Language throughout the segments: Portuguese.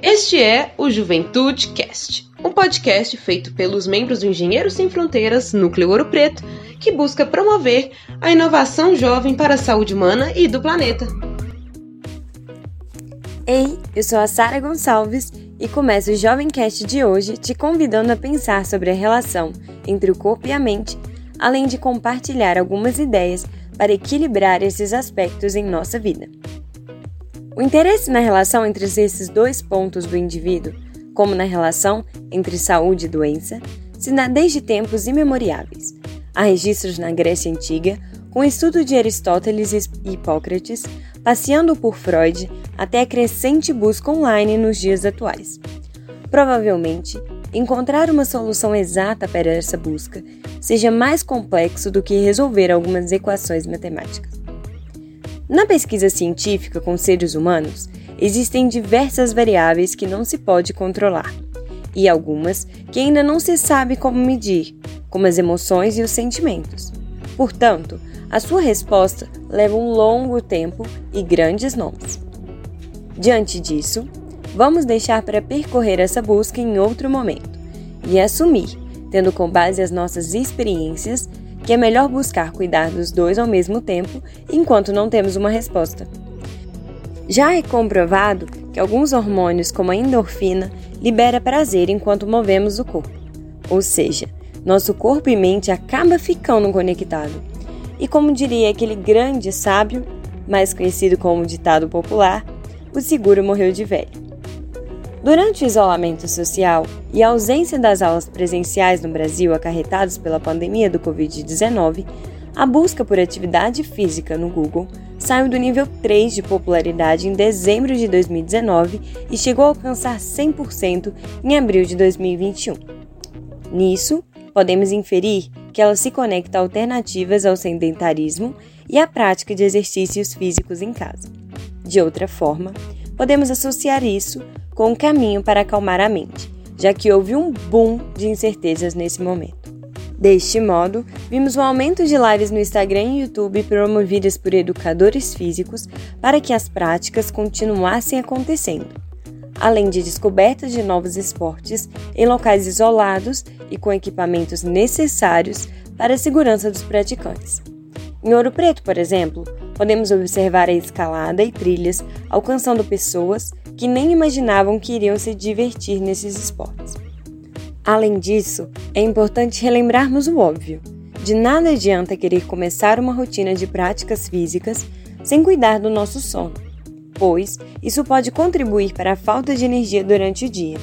Este é o Juventude Cast, um podcast feito pelos membros do Engenheiros Sem Fronteiras Núcleo Ouro Preto, que busca promover a inovação jovem para a saúde humana e do planeta. Ei, eu sou a Sara Gonçalves e começo o Jovem Cast de hoje te convidando a pensar sobre a relação entre o corpo e a mente, além de compartilhar algumas ideias para equilibrar esses aspectos em nossa vida. O interesse na relação entre esses dois pontos do indivíduo, como na relação entre saúde e doença, se dá desde tempos imemoriáveis. Há registros na Grécia Antiga, com o estudo de Aristóteles e Hipócrates, passeando por Freud até a crescente busca online nos dias atuais. Provavelmente, encontrar uma solução exata para essa busca seja mais complexo do que resolver algumas equações matemáticas. Na pesquisa científica com seres humanos, existem diversas variáveis que não se pode controlar, e algumas que ainda não se sabe como medir, como as emoções e os sentimentos. Portanto, a sua resposta leva um longo tempo e grandes nomes. Diante disso, vamos deixar para percorrer essa busca em outro momento e assumir, tendo com base as nossas experiências, que é melhor buscar cuidar dos dois ao mesmo tempo enquanto não temos uma resposta. Já é comprovado que alguns hormônios, como a endorfina, libera prazer enquanto movemos o corpo. Ou seja, nosso corpo e mente acaba ficando conectado. E como diria aquele grande sábio, mais conhecido como ditado popular, o seguro morreu de velho. Durante o isolamento social e a ausência das aulas presenciais no Brasil acarretados pela pandemia do Covid-19, a busca por atividade física no Google saiu do nível 3 de popularidade em dezembro de 2019 e chegou a alcançar 100% em abril de 2021. Nisso, podemos inferir que ela se conecta a alternativas ao sedentarismo e à prática de exercícios físicos em casa. De outra forma, podemos associar isso com um caminho para acalmar a mente, já que houve um boom de incertezas nesse momento. Deste modo, vimos um aumento de lives no Instagram e YouTube promovidas por educadores físicos para que as práticas continuassem acontecendo, além de descobertas de novos esportes em locais isolados e com equipamentos necessários para a segurança dos praticantes. Em Ouro Preto, por exemplo, podemos observar a escalada e trilhas alcançando pessoas que nem imaginavam que iriam se divertir nesses esportes. Além disso, é importante relembrarmos o óbvio: de nada adianta querer começar uma rotina de práticas físicas sem cuidar do nosso sono, pois isso pode contribuir para a falta de energia durante o dia.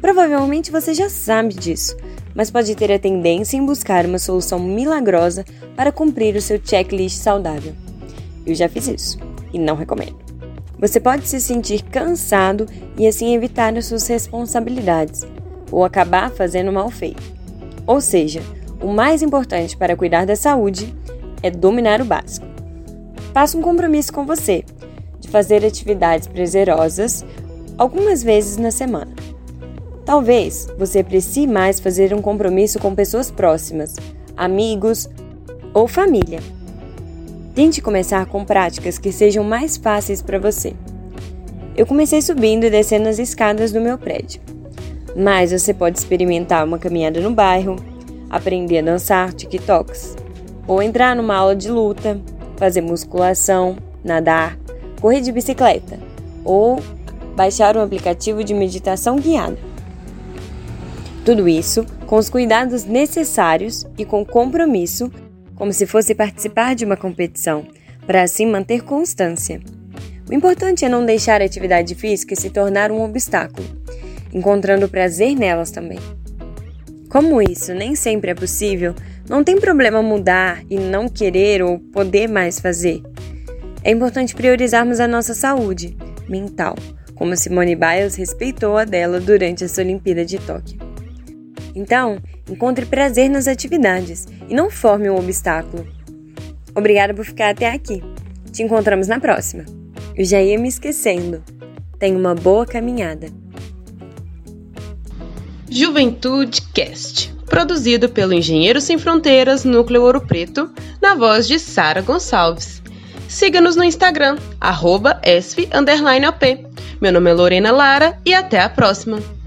Provavelmente você já sabe disso, mas pode ter a tendência em buscar uma solução milagrosa para cumprir o seu checklist saudável. Eu já fiz isso e não recomendo. Você pode se sentir cansado e assim evitar as suas responsabilidades, ou acabar fazendo mal feito. Ou seja, o mais importante para cuidar da saúde é dominar o básico. Faça um compromisso com você de fazer atividades prazerosas algumas vezes na semana. Talvez você precise mais fazer um compromisso com pessoas próximas, amigos ou família. Tente começar com práticas que sejam mais fáceis para você. Eu comecei subindo e descendo as escadas do meu prédio. Mas você pode experimentar uma caminhada no bairro, aprender a dançar TikToks, ou entrar numa aula de luta, fazer musculação, nadar, correr de bicicleta, ou baixar um aplicativo de meditação guiada. Tudo isso com os cuidados necessários e com compromisso como se fosse participar de uma competição, para assim manter constância. O importante é não deixar a atividade física se tornar um obstáculo, encontrando prazer nelas também. Como isso nem sempre é possível, não tem problema mudar e não querer ou poder mais fazer. É importante priorizarmos a nossa saúde mental, como Simone Biles respeitou a dela durante essa Olimpíada de Tóquio. Então, encontre prazer nas atividades e não forme um obstáculo. Obrigada por ficar até aqui. Te encontramos na próxima. Eu já ia me esquecendo. Tenha uma boa caminhada. Juventude Cast, produzido pelo Engenheiro Sem Fronteiras Núcleo Ouro Preto, na voz de Sara Gonçalves. Siga-nos no Instagram, arroba Meu nome é Lorena Lara e até a próxima!